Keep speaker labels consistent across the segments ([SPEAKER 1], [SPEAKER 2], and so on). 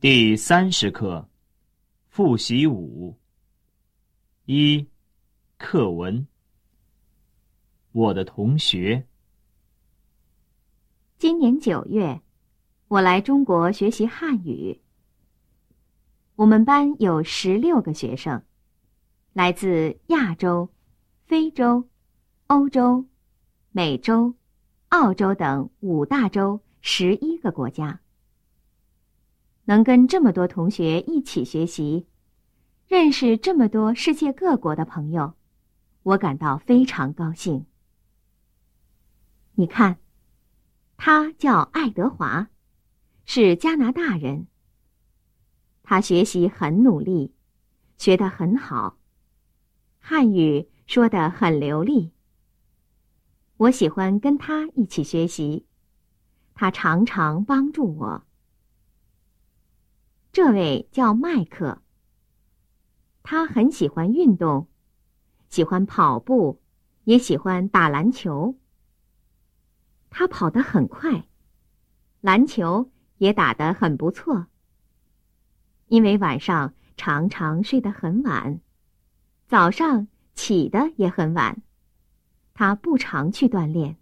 [SPEAKER 1] 第三十课，复习五。一，课文。我的同学。
[SPEAKER 2] 今年九月，我来中国学习汉语。我们班有十六个学生，来自亚洲、非洲、欧洲、美洲、澳洲等五大洲十一个国家。能跟这么多同学一起学习，认识这么多世界各国的朋友，我感到非常高兴。你看，他叫爱德华，是加拿大人。他学习很努力，学得很好，汉语说得很流利。我喜欢跟他一起学习，他常常帮助我。这位叫麦克。他很喜欢运动，喜欢跑步，也喜欢打篮球。他跑得很快，篮球也打得很不错。因为晚上常常睡得很晚，早上起得也很晚，他不常去锻炼。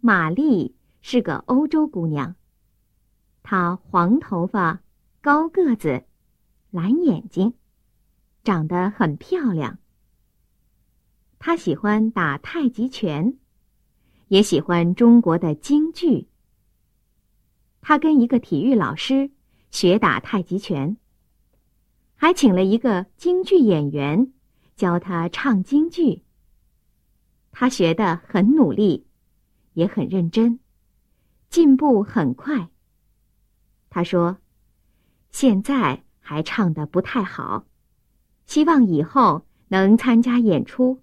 [SPEAKER 2] 玛丽是个欧洲姑娘。她黄头发，高个子，蓝眼睛，长得很漂亮。她喜欢打太极拳，也喜欢中国的京剧。她跟一个体育老师学打太极拳，还请了一个京剧演员教她唱京剧。她学得很努力，也很认真，进步很快。他说：“现在还唱的不太好，希望以后能参加演出。”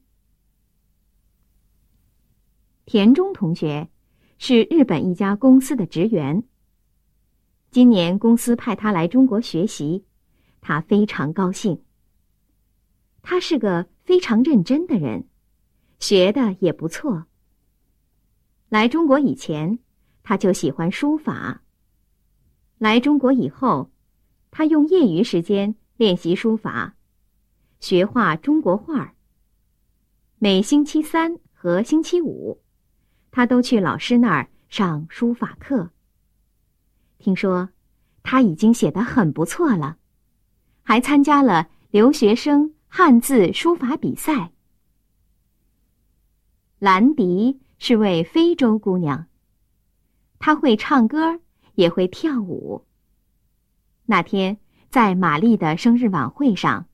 [SPEAKER 2] 田中同学是日本一家公司的职员。今年公司派他来中国学习，他非常高兴。他是个非常认真的人，学的也不错。来中国以前，他就喜欢书法。来中国以后，他用业余时间练习书法，学画中国画。每星期三和星期五，他都去老师那儿上书法课。听说他已经写得很不错了，还参加了留学生汉字书法比赛。兰迪是位非洲姑娘，她会唱歌。也会跳舞。那天在玛丽的生日晚会上，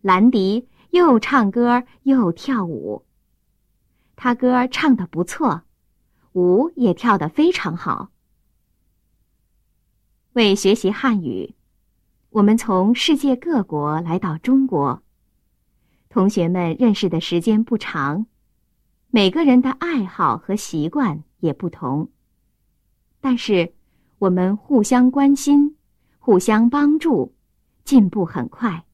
[SPEAKER 2] 兰迪又唱歌又跳舞。他歌唱的不错，舞也跳得非常好。为学习汉语，我们从世界各国来到中国。同学们认识的时间不长，每个人的爱好和习惯也不同，但是。我们互相关心，互相帮助，进步很快。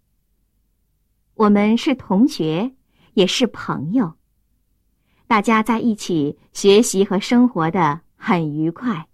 [SPEAKER 2] 我们是同学，也是朋友，大家在一起学习和生活的很愉快。